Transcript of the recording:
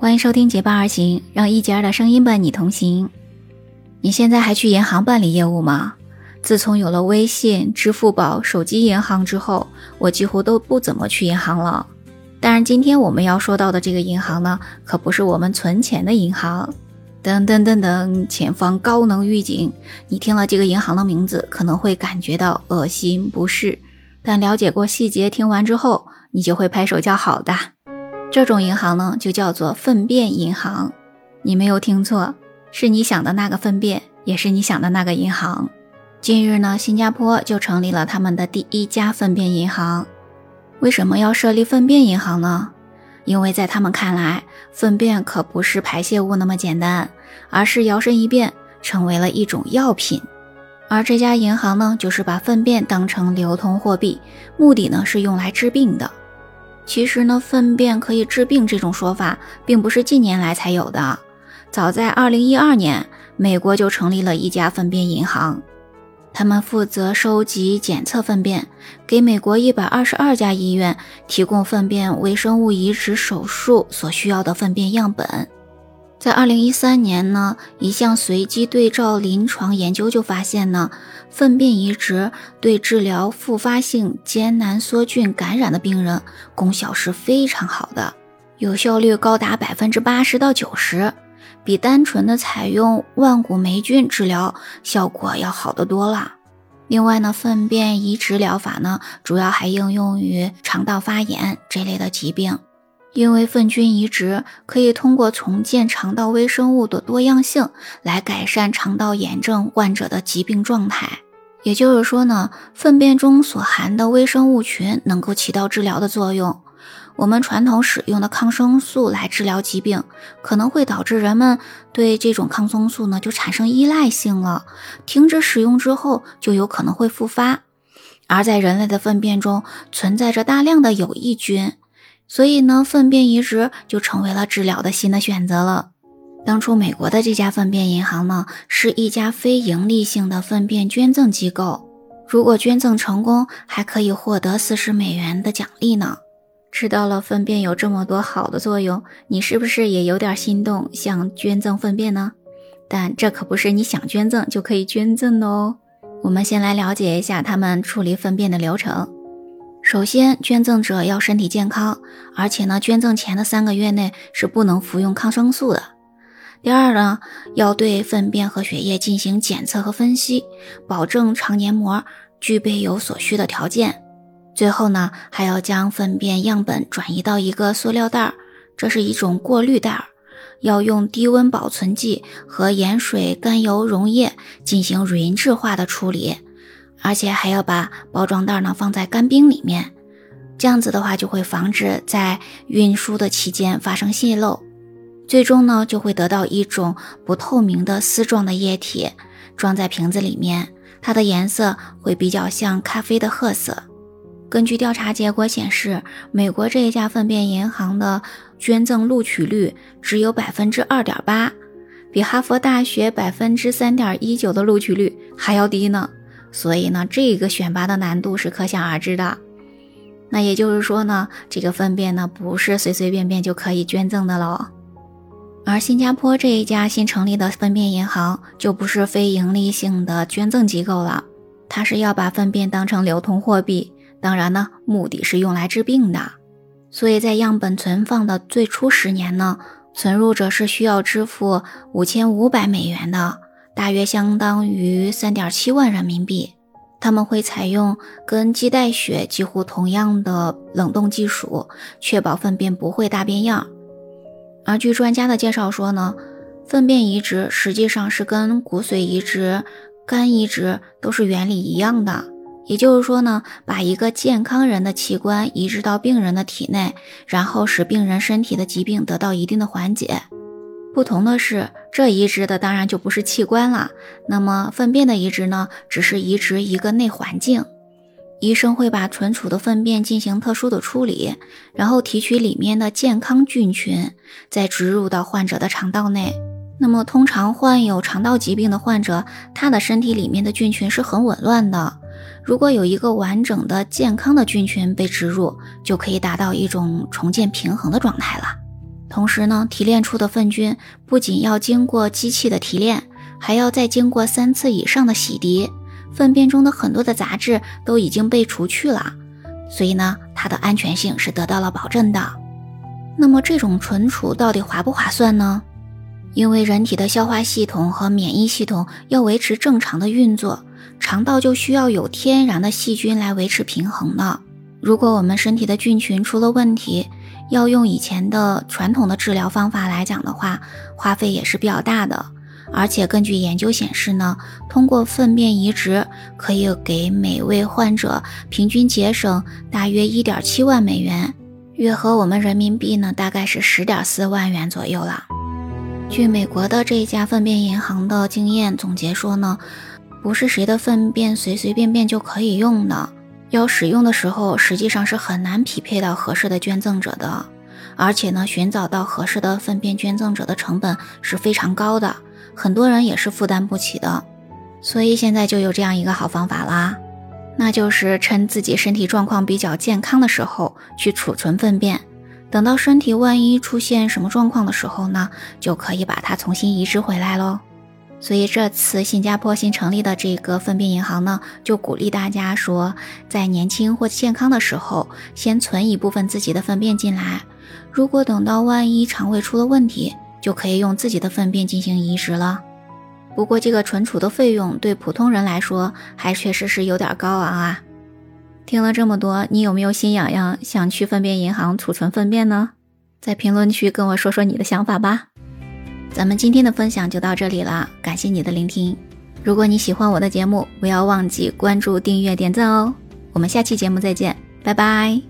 欢迎收听《结伴而行》，让一杰儿的声音伴你同行。你现在还去银行办理业务吗？自从有了微信、支付宝、手机银行之后，我几乎都不怎么去银行了。当然，今天我们要说到的这个银行呢，可不是我们存钱的银行。噔噔噔噔，前方高能预警！你听了这个银行的名字，可能会感觉到恶心不适，但了解过细节，听完之后，你就会拍手叫好的。这种银行呢，就叫做粪便银行。你没有听错，是你想的那个粪便，也是你想的那个银行。近日呢，新加坡就成立了他们的第一家粪便银行。为什么要设立粪便银行呢？因为在他们看来，粪便可不是排泄物那么简单，而是摇身一变成为了一种药品。而这家银行呢，就是把粪便当成流通货币，目的呢是用来治病的。其实呢，粪便可以治病这种说法，并不是近年来才有的。早在二零一二年，美国就成立了一家粪便银行，他们负责收集、检测粪便，给美国一百二十二家医院提供粪便微生物移植手术所需要的粪便样本。在二零一三年呢，一项随机对照临床研究就发现呢，粪便移植对治疗复发性艰难梭菌感染的病人功效是非常好的，有效率高达百分之八十到九十，比单纯的采用万古霉菌治疗效果要好得多了。另外呢，粪便移植疗法呢，主要还应用于肠道发炎这类的疾病。因为粪菌移植可以通过重建肠道微生物的多样性来改善肠道炎症患者的疾病状态，也就是说呢，粪便中所含的微生物群能够起到治疗的作用。我们传统使用的抗生素来治疗疾病，可能会导致人们对这种抗生素呢就产生依赖性了，停止使用之后就有可能会复发。而在人类的粪便中存在着大量的有益菌。所以呢，粪便移植就成为了治疗的新的选择了。当初美国的这家粪便银行呢，是一家非盈利性的粪便捐赠机构。如果捐赠成功，还可以获得四十美元的奖励呢。知道了粪便有这么多好的作用，你是不是也有点心动，想捐赠粪便呢？但这可不是你想捐赠就可以捐赠的哦。我们先来了解一下他们处理粪便的流程。首先，捐赠者要身体健康，而且呢，捐赠前的三个月内是不能服用抗生素的。第二呢，要对粪便和血液进行检测和分析，保证肠黏膜具备有所需的条件。最后呢，还要将粪便样本转移到一个塑料袋儿，这是一种过滤袋儿，要用低温保存剂和盐水甘油溶液进行匀质化的处理。而且还要把包装袋呢放在干冰里面，这样子的话就会防止在运输的期间发生泄漏。最终呢就会得到一种不透明的丝状的液体，装在瓶子里面，它的颜色会比较像咖啡的褐色。根据调查结果显示，美国这一家粪便银行的捐赠录取率只有百分之二点八，比哈佛大学百分之三点一九的录取率还要低呢。所以呢，这个选拔的难度是可想而知的。那也就是说呢，这个粪便呢不是随随便便就可以捐赠的喽。而新加坡这一家新成立的粪便银行就不是非盈利性的捐赠机构了，它是要把粪便当成流通货币，当然呢，目的是用来治病的。所以在样本存放的最初十年呢，存入者是需要支付五千五百美元的。大约相当于三点七万人民币。他们会采用跟鸡带血几乎同样的冷冻技术，确保粪便不会大变样。而据专家的介绍说呢，粪便移植实际上是跟骨髓移植、肝移植都是原理一样的。也就是说呢，把一个健康人的器官移植到病人的体内，然后使病人身体的疾病得到一定的缓解。不同的是，这移植的当然就不是器官了。那么粪便的移植呢，只是移植一个内环境。医生会把存储的粪便进行特殊的处理，然后提取里面的健康菌群，再植入到患者的肠道内。那么通常患有肠道疾病的患者，他的身体里面的菌群是很紊乱的。如果有一个完整的健康的菌群被植入，就可以达到一种重建平衡的状态了。同时呢，提炼出的粪菌不仅要经过机器的提炼，还要再经过三次以上的洗涤，粪便中的很多的杂质都已经被除去了，所以呢，它的安全性是得到了保证的。那么这种存储到底划不划算呢？因为人体的消化系统和免疫系统要维持正常的运作，肠道就需要有天然的细菌来维持平衡的。如果我们身体的菌群出了问题，要用以前的传统的治疗方法来讲的话，花费也是比较大的。而且根据研究显示呢，通过粪便移植可以给每位患者平均节省大约一点七万美元，约合我们人民币呢大概是十点四万元左右了。据美国的这一家粪便银行的经验总结说呢，不是谁的粪便随随便便就可以用的，要使用的时候实际上是很难匹配到合适的捐赠者的，而且呢，寻找到合适的粪便捐赠者的成本是非常高的，很多人也是负担不起的。所以现在就有这样一个好方法啦，那就是趁自己身体状况比较健康的时候去储存粪便。等到身体万一出现什么状况的时候呢，就可以把它重新移植回来喽。所以这次新加坡新成立的这个粪便银行呢，就鼓励大家说，在年轻或健康的时候，先存一部分自己的粪便进来。如果等到万一肠胃出了问题，就可以用自己的粪便进行移植了。不过这个存储的费用对普通人来说，还确实是有点高昂啊。听了这么多，你有没有心痒痒，想去粪便银行储存粪便呢？在评论区跟我说说你的想法吧。咱们今天的分享就到这里了，感谢你的聆听。如果你喜欢我的节目，不要忘记关注、订阅、点赞哦。我们下期节目再见，拜拜。